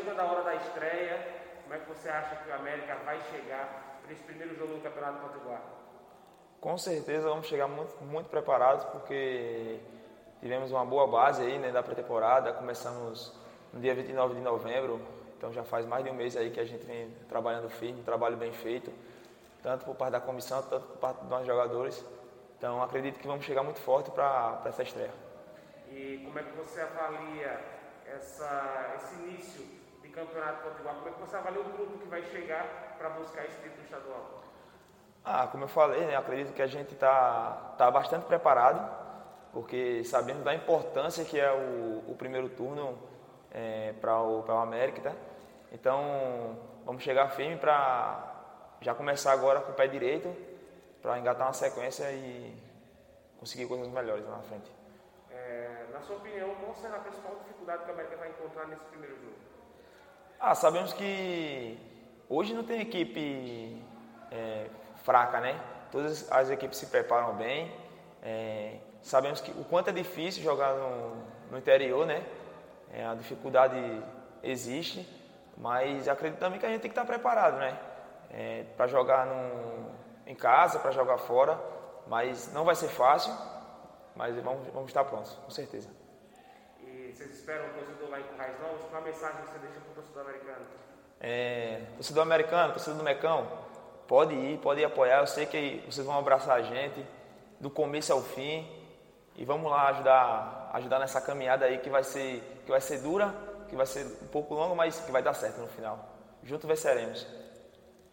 chegando a hora da estreia. Como é que você acha que o América vai chegar para esse primeiro jogo do Campeonato Potiguar? Com certeza vamos chegar muito, muito preparados, porque tivemos uma boa base aí né, da pré-temporada. Começamos no dia 29 de novembro, então já faz mais de um mês aí que a gente vem trabalhando firme, um trabalho bem feito, tanto por parte da comissão, tanto por parte dos jogadores. Então acredito que vamos chegar muito forte para essa estreia. E como é que você avalia essa, esse início de campeonato potiguar? Como é que você avalia o grupo que vai chegar para buscar esse título estadual? Ah, como eu falei, né, acredito que a gente está tá bastante preparado, porque sabendo da importância que é o, o primeiro turno é, para o, o América, tá? Então, vamos chegar firme para já começar agora com o pé direito, para engatar uma sequência e conseguir coisas melhores lá na frente. É, na sua opinião, qual será a principal dificuldade que o América vai encontrar nesse primeiro jogo? Ah, sabemos que hoje não tem equipe é, fraca, né? Todas as equipes se preparam bem. É, sabemos que o quanto é difícil jogar no, no interior, né? É, a dificuldade existe, mas acredito também que a gente tem que estar preparado, né? É, para jogar no, em casa, para jogar fora, mas não vai ser fácil, mas vamos, vamos estar prontos, com certeza. Vocês esperam o torcedor lá em Currais Novos? Qual a mensagem que você deixa para o torcedor americano? É, torcedor americano, torcedor do Mecão, pode ir, pode ir apoiar. Eu sei que vocês vão abraçar a gente do começo ao fim e vamos lá ajudar, ajudar nessa caminhada aí que vai ser, que vai ser dura, que vai ser um pouco longa, mas que vai dar certo no final. Juntos venceremos.